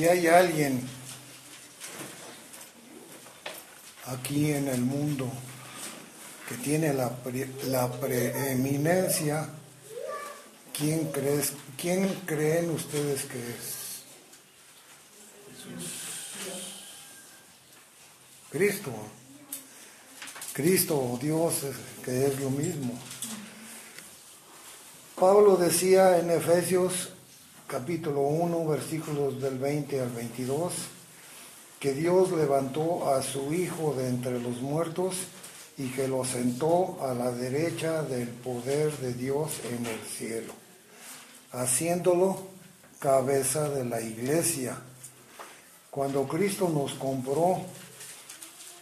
Si hay alguien aquí en el mundo que tiene la, la preeminencia, ¿quién, crees, ¿quién creen ustedes que es? Cristo. Cristo o Dios, que es lo mismo. Pablo decía en Efesios capítulo 1, versículos del 20 al 22, que Dios levantó a su Hijo de entre los muertos y que lo sentó a la derecha del poder de Dios en el cielo, haciéndolo cabeza de la iglesia. Cuando Cristo nos compró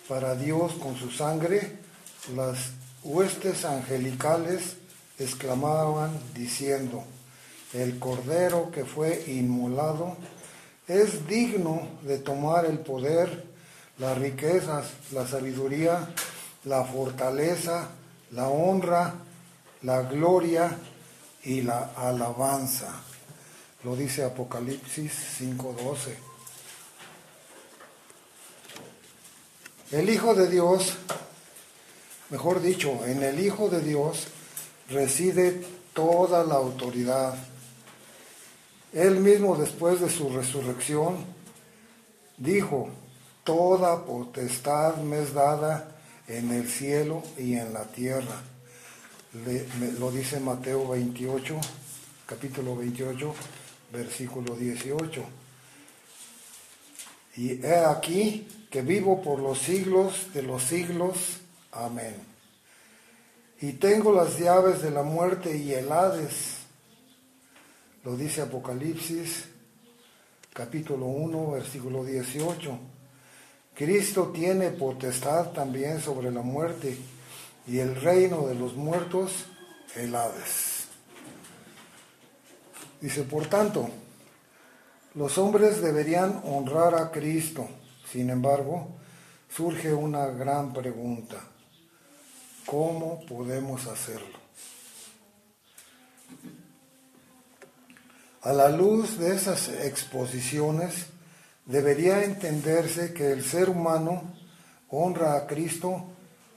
para Dios con su sangre, las huestes angelicales exclamaban diciendo, el Cordero que fue inmolado, es digno de tomar el poder, las riquezas, la sabiduría, la fortaleza, la honra, la gloria y la alabanza. Lo dice Apocalipsis 5:12. El Hijo de Dios, mejor dicho, en el Hijo de Dios reside toda la autoridad él mismo después de su resurrección dijo, toda potestad me es dada en el cielo y en la tierra. lo dice Mateo 28, capítulo 28, versículo 18. Y he aquí que vivo por los siglos de los siglos. Amén. Y tengo las llaves de la muerte y el Hades lo dice Apocalipsis capítulo 1, versículo 18. Cristo tiene potestad también sobre la muerte y el reino de los muertos, el Hades. Dice, por tanto, los hombres deberían honrar a Cristo. Sin embargo, surge una gran pregunta. ¿Cómo podemos hacerlo? A la luz de esas exposiciones, debería entenderse que el ser humano honra a Cristo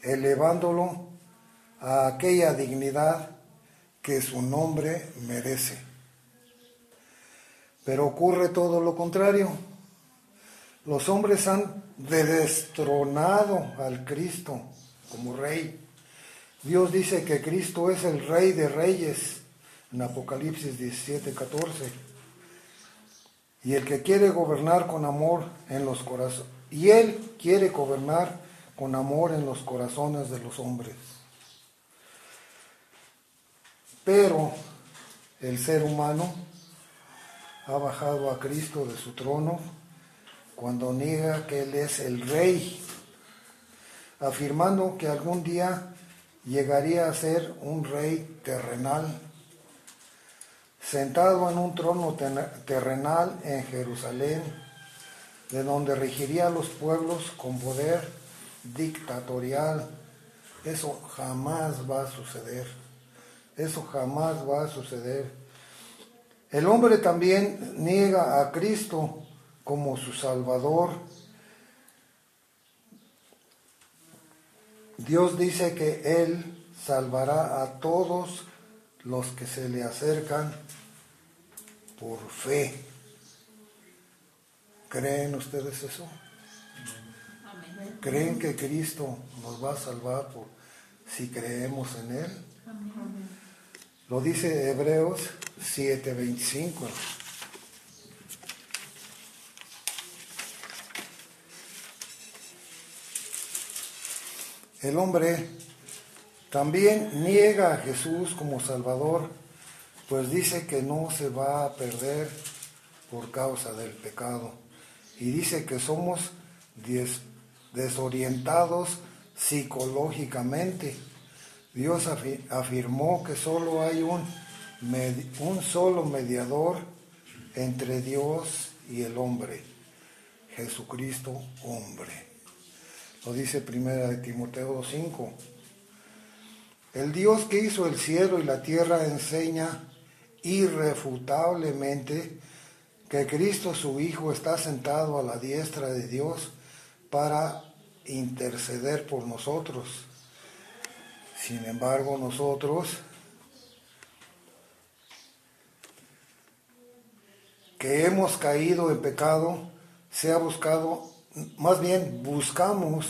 elevándolo a aquella dignidad que su nombre merece. Pero ocurre todo lo contrario. Los hombres han destronado al Cristo como rey. Dios dice que Cristo es el rey de reyes en Apocalipsis 17, 14. Y el que quiere gobernar con amor en los corazones, y él quiere gobernar con amor en los corazones de los hombres. Pero el ser humano ha bajado a Cristo de su trono cuando niega que Él es el rey, afirmando que algún día llegaría a ser un rey terrenal sentado en un trono terrenal en Jerusalén, de donde regiría a los pueblos con poder dictatorial. Eso jamás va a suceder. Eso jamás va a suceder. El hombre también niega a Cristo como su Salvador. Dios dice que Él salvará a todos los que se le acercan por fe. ¿Creen ustedes eso? ¿Creen que Cristo nos va a salvar por, si creemos en Él? Lo dice Hebreos 7:25. El hombre también niega a Jesús como Salvador, pues dice que no se va a perder por causa del pecado. Y dice que somos desorientados psicológicamente. Dios afirmó que solo hay un, un solo mediador entre Dios y el hombre, Jesucristo hombre. Lo dice primera de Timoteo 5. El Dios que hizo el cielo y la tierra enseña irrefutablemente que Cristo su Hijo está sentado a la diestra de Dios para interceder por nosotros. Sin embargo, nosotros que hemos caído en pecado, se ha buscado, más bien buscamos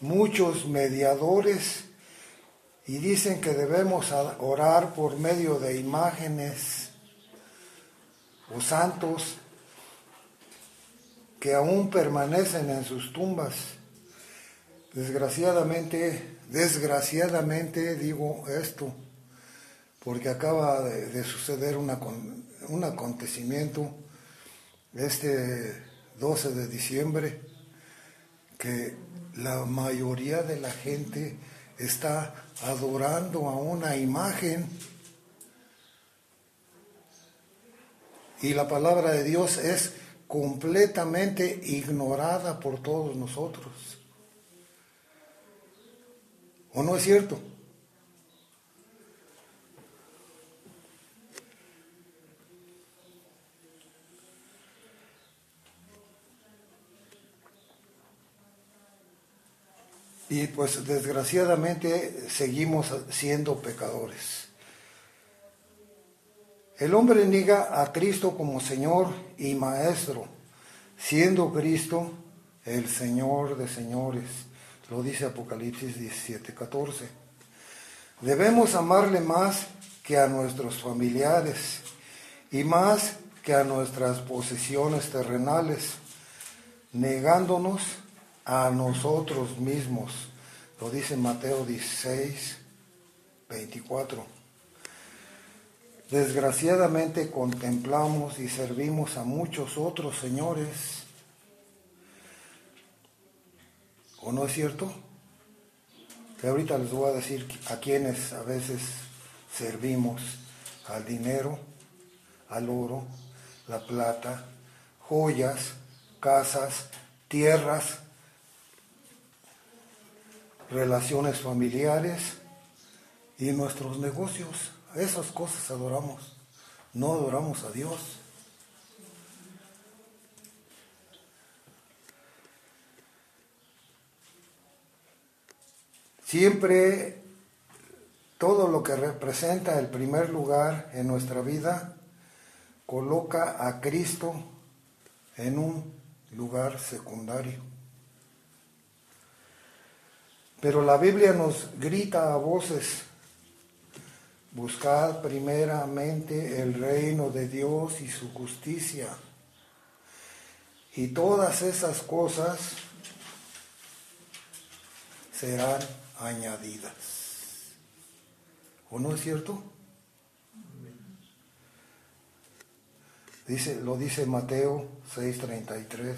muchos mediadores y dicen que debemos orar por medio de imágenes o santos que aún permanecen en sus tumbas. Desgraciadamente, desgraciadamente digo esto, porque acaba de, suceder un acontecimiento este 12 de diciembre que la mayoría de la gente está adorando a una imagen. Y la palabra de Dios es completamente ignorada por todos nosotros. ¿O no es cierto? Y pues desgraciadamente seguimos siendo pecadores. El hombre niega a Cristo como Señor y Maestro, siendo Cristo el Señor de señores. Lo dice Apocalipsis 17, 14. Debemos amarle más que a nuestros familiares y más que a nuestras posesiones terrenales, negándonos a nosotros mismos. Lo dice Mateo 16, 24. Desgraciadamente contemplamos y servimos a muchos otros señores. ¿O no es cierto? Que ahorita les voy a decir a quienes a veces servimos al dinero, al oro, la plata, joyas, casas, tierras, relaciones familiares y nuestros negocios. esas cosas adoramos, no adoramos a Dios. Siempre todo lo que representa el primer lugar en nuestra vida coloca a Cristo en un lugar secundario. Pero la Biblia nos grita a voces, buscad primeramente el reino de Dios y su justicia. Y todas esas cosas serán añadidas. ¿O no es cierto? Dice, lo dice Mateo 6:33.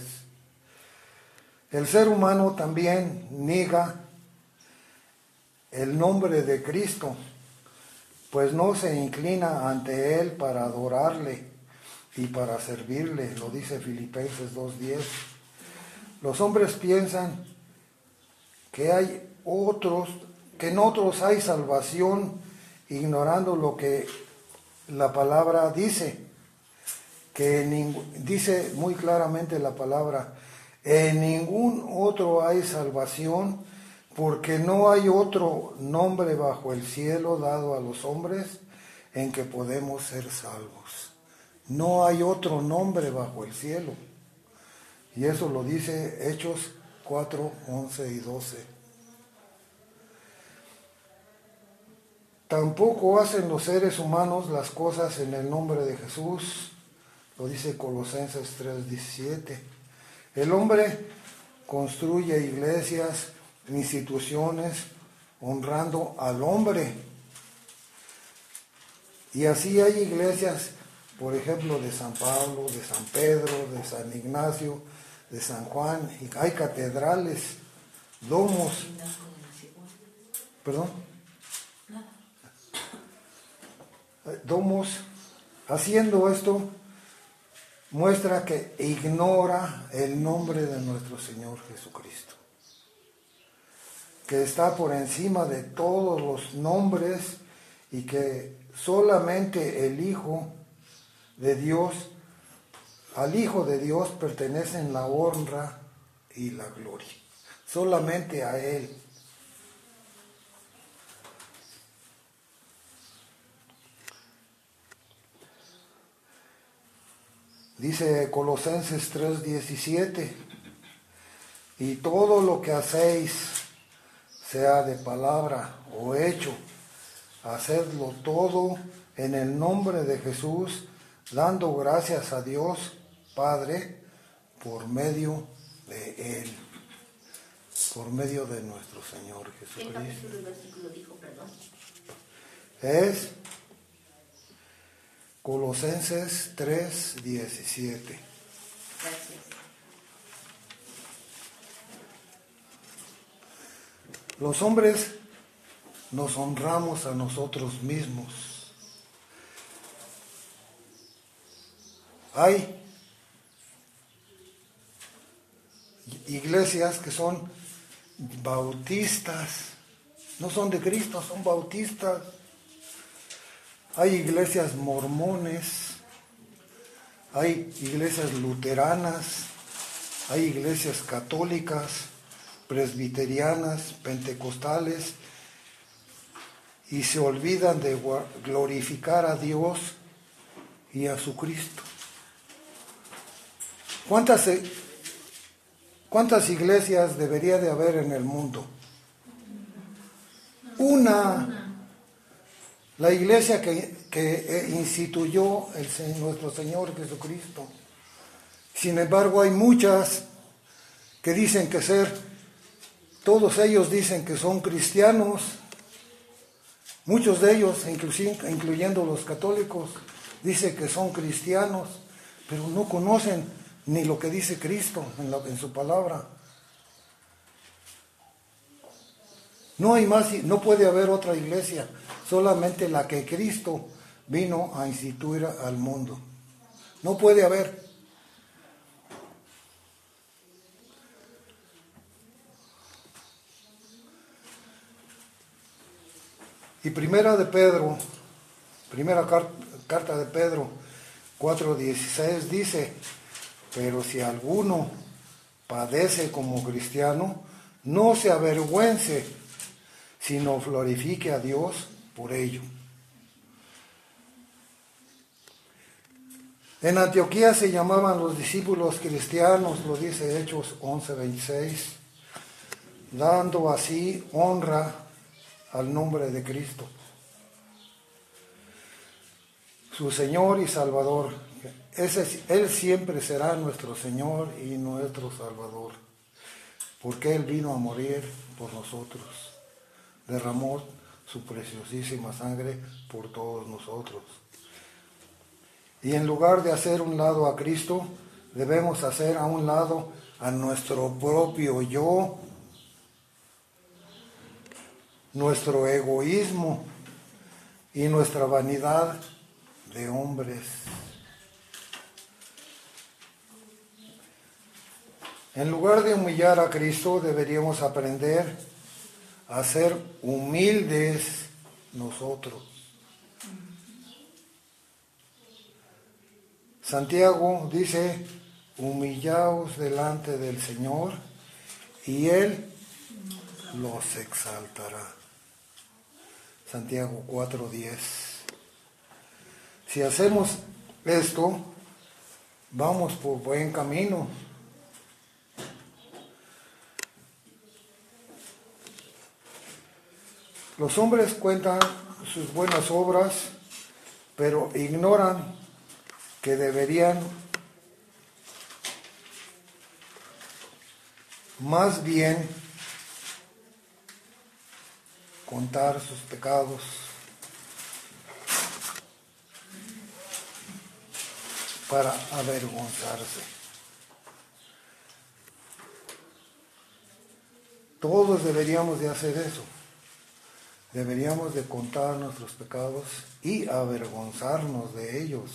El ser humano también niega el nombre de Cristo, pues no se inclina ante Él para adorarle y para servirle, lo dice Filipenses 2.10. Los hombres piensan que hay otros, que en otros hay salvación, ignorando lo que la palabra dice, que dice muy claramente la palabra, en ningún otro hay salvación porque no hay otro nombre bajo el cielo dado a los hombres en que podemos ser salvos. No hay otro nombre bajo el cielo. Y eso lo dice Hechos 4, 11 y 12. Tampoco hacen los seres humanos las cosas en el nombre de Jesús, lo dice Colosenses 3, 17. El hombre construye iglesias, instituciones, honrando al hombre. Y así hay iglesias, por ejemplo, de San Pablo, de San Pedro, de San Ignacio, de San Juan, y hay catedrales, domos. ¿Perdón? Domos. Haciendo esto, muestra que ignora el nombre de nuestro Señor Jesucristo, que está por encima de todos los nombres y que solamente el Hijo de Dios, al Hijo de Dios pertenecen la honra y la gloria, solamente a Él. Dice Colosenses 3:17, y todo lo que hacéis, sea de palabra o hecho, hacedlo todo en el nombre de Jesús, dando gracias a Dios Padre por medio de Él, por medio de nuestro Señor Jesucristo. Es Colosenses 3, 17. Los hombres nos honramos a nosotros mismos. Hay iglesias que son bautistas, no son de Cristo, son bautistas. Hay iglesias mormones, hay iglesias luteranas, hay iglesias católicas, presbiterianas, pentecostales, y se olvidan de glorificar a Dios y a su Cristo. ¿Cuántas, cuántas iglesias debería de haber en el mundo? Una la iglesia que, eh, instituyó el, nuestro Señor Jesucristo. Sin embargo, hay muchas que dicen que ser, todos ellos dicen que son cristianos, muchos de ellos, incluyendo los católicos, dicen que son cristianos, pero no conocen ni lo que dice Cristo en, en su palabra. No hay más, no puede haber otra iglesia solamente la que Cristo vino a instituir al mundo. No puede haber. Y primera de Pedro, primera carta de Pedro 4:16 dice, pero si alguno padece como cristiano, no se avergüence, sino glorifique a Dios por ello. En Antioquía se llamaban los discípulos cristianos, lo dice Hechos 11:26, dando así honra al nombre de Cristo, su Señor y Salvador. Ese, él siempre será nuestro Señor y nuestro Salvador, porque Él vino a morir por nosotros, derramó su preciosísima sangre por todos nosotros. Y en lugar de hacer un lado a Cristo, debemos hacer a un lado a nuestro propio yo, nuestro egoísmo y nuestra vanidad de hombres. En lugar de humillar a Cristo, deberíamos aprender a ser humildes nosotros. Santiago dice, humillaos delante del Señor y Él los exaltará. Santiago 4:10. Si hacemos esto, vamos por buen camino. Los hombres cuentan sus buenas obras, pero ignoran que deberían más bien contar sus pecados. para avergonzarse. Todos deberíamos de hacer eso. Deberíamos de contar nuestros pecados y avergonzarnos de ellos.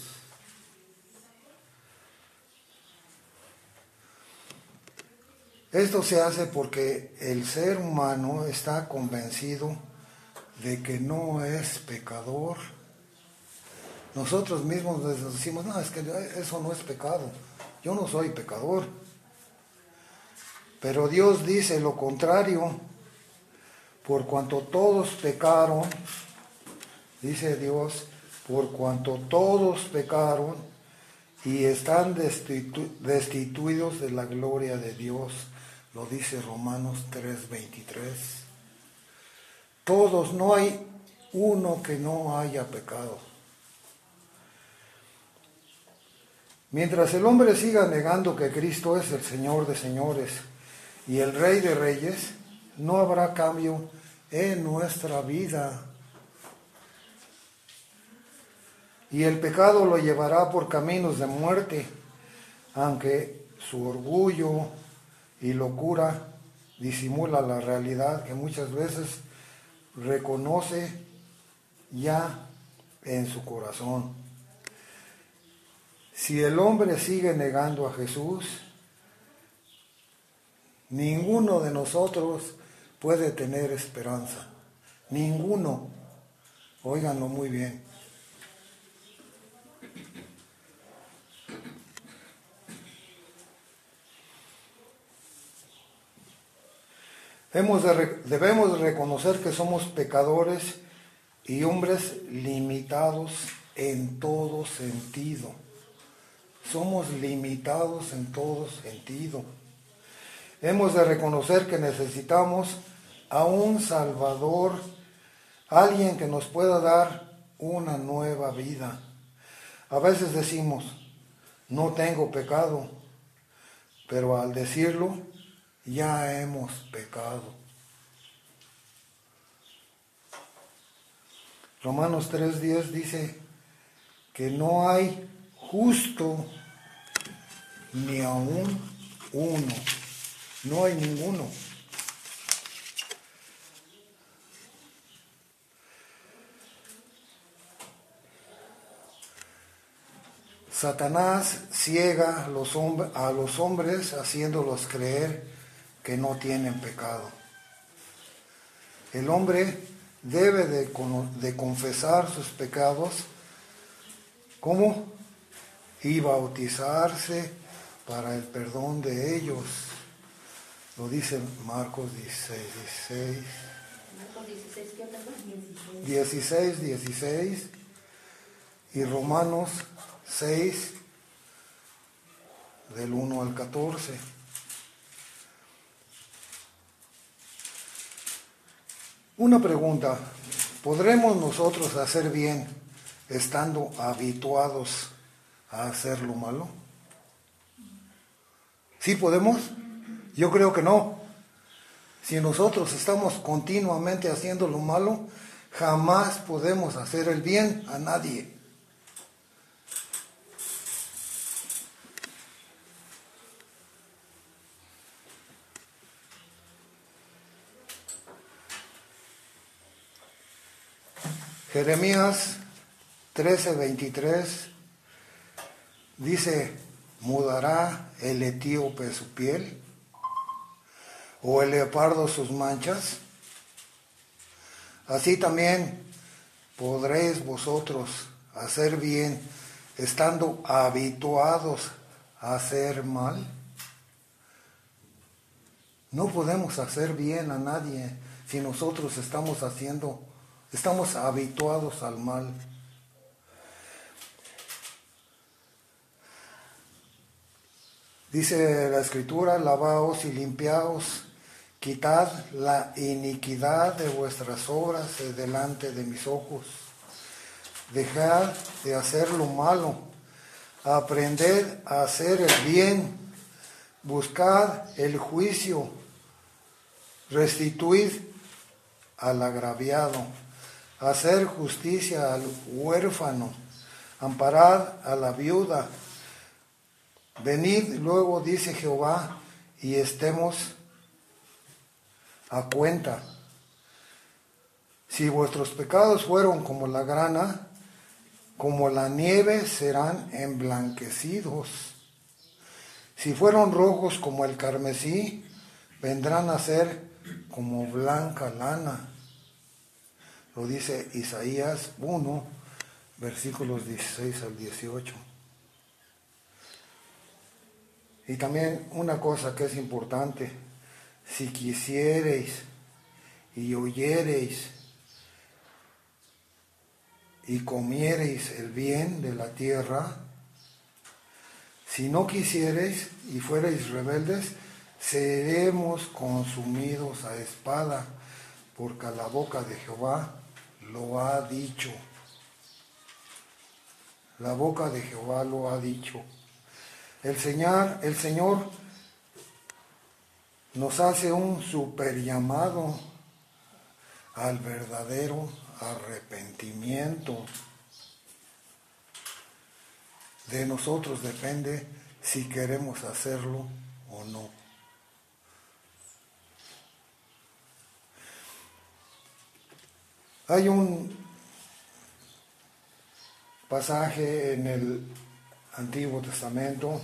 Esto se hace porque el ser humano está convencido de que no es pecador. Nosotros mismos decimos, no, es que eso no es pecado. Yo no soy pecador. Pero Dios dice lo contrario. Por cuanto todos pecaron, dice Dios, por cuanto todos pecaron y están destituidos de la gloria de Dios lo dice Romanos 3:23. Todos, no hay uno que no haya pecado. Mientras el hombre siga negando que Cristo es el Señor de señores y el Rey de reyes, no habrá cambio en nuestra vida. Y el pecado lo llevará por caminos de muerte, aunque su orgullo, y locura disimula la realidad que muchas veces reconoce ya en su corazón. Si el hombre sigue negando a Jesús, ninguno de nosotros puede tener esperanza. Ninguno. Óiganlo muy bien. Debemos reconocer que somos pecadores y hombres limitados en todo sentido. Somos limitados en todo sentido. Hemos de reconocer que necesitamos a un Salvador, alguien que nos pueda dar una nueva vida. A veces decimos, no tengo pecado, pero al decirlo ya hemos pecado. Romanos 3:10 dice que no hay justo ni aún uno. No hay ninguno. Satanás ciega a los hombres haciéndolos creer que no tienen pecado. El hombre debe de, confesar sus pecados, ¿cómo? Y bautizarse para el perdón de ellos. Lo dice Marcos 16, 16. Marcos 16, ¿qué 16, 16. Y Romanos 6, del 1 al 14. Una pregunta, ¿podremos nosotros hacer bien estando habituados a hacer lo malo? ¿Sí podemos? Yo creo que no. Si nosotros estamos continuamente haciendo lo malo, jamás podemos hacer el bien a nadie. Jeremías 13:23 dice, ¿mudará el etíope su piel? ¿O el leopardo sus manchas? Así también podréis vosotros hacer bien estando habituados a hacer mal. No podemos hacer bien a nadie si nosotros estamos haciendo Estamos habituados al mal. Dice la escritura, lavaos y limpiaos Quitad la iniquidad de vuestras obras de delante de mis ojos. Dejad de hacer lo malo. Aprended a hacer el bien. Buscad el juicio. Restituid al agraviado. Hacer justicia al huérfano. Amparad a la viuda. Venid luego, dice Jehová, y estemos a cuenta. Si vuestros pecados fueron como la grana, como la nieve serán emblanquecidos. Si fueron rojos como el carmesí, vendrán a ser como blanca lana. Lo dice Isaías 1, versículos 16 al 18. Y también una cosa que es importante, si quisiereis y oyereis y comiereis el bien de la tierra, si no quisiereis y fuereis rebeldes, seremos consumidos a espada, porque la boca de Jehová lo ha dicho. La boca de Jehová lo ha dicho. El Señor, el Señor nos hace un super llamado al verdadero arrepentimiento. De nosotros depende si queremos hacerlo o no. Hay un pasaje en el Antiguo Testamento,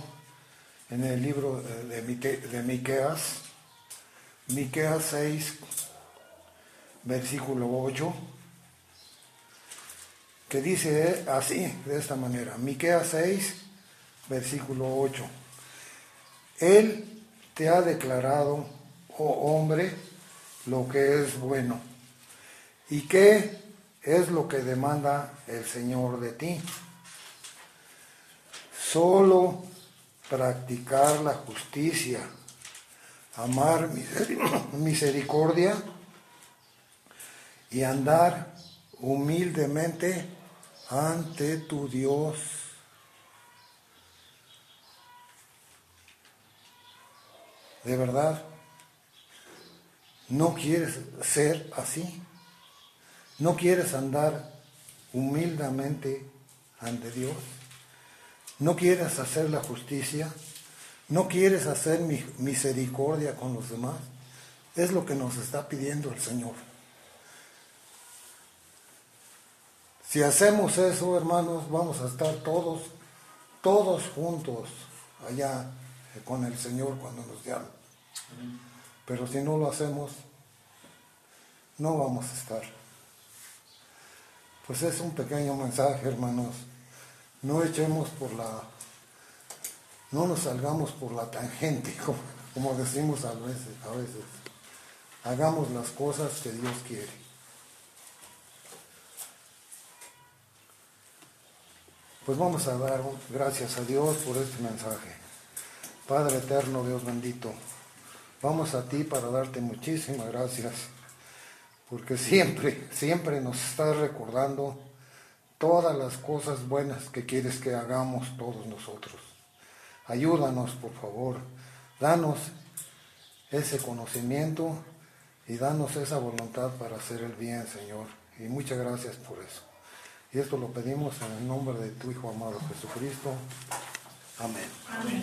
en el libro de, de Miqueas, Miqueas 6, versículo 8, que dice así, de esta manera, Miqueas 6, versículo 8. Él te ha declarado, oh hombre, lo que es bueno. ¿Y qué es lo que demanda el Señor de ti? Solo practicar la justicia, amar misericordia y andar humildemente ante tu Dios. De verdad, no quieres ser así. No quieres andar humildemente ante Dios. No quieres hacer la justicia. No quieres hacer misericordia con los demás. Es lo que nos está pidiendo el Señor. Si hacemos eso, hermanos, vamos a estar todos, todos juntos allá con el Señor cuando nos llame. Pero si no lo hacemos, no vamos a estar. Pues es un pequeño mensaje, hermanos. No echemos por la, no nos salgamos por la tangente, como, decimos a veces, a veces. Hagamos las cosas que Dios quiere. Pues vamos a dar gracias a Dios por este mensaje. Padre eterno, Dios bendito, vamos a ti para darte muchísimas gracias, porque siempre, siempre nos estás recordando todas las cosas buenas que quieres que hagamos todos nosotros. Ayúdanos, por favor, danos ese conocimiento y danos esa voluntad para hacer el bien, Señor. Y muchas gracias por eso. Y esto lo pedimos en el nombre de tu Hijo amado Jesucristo. Amén. Amén.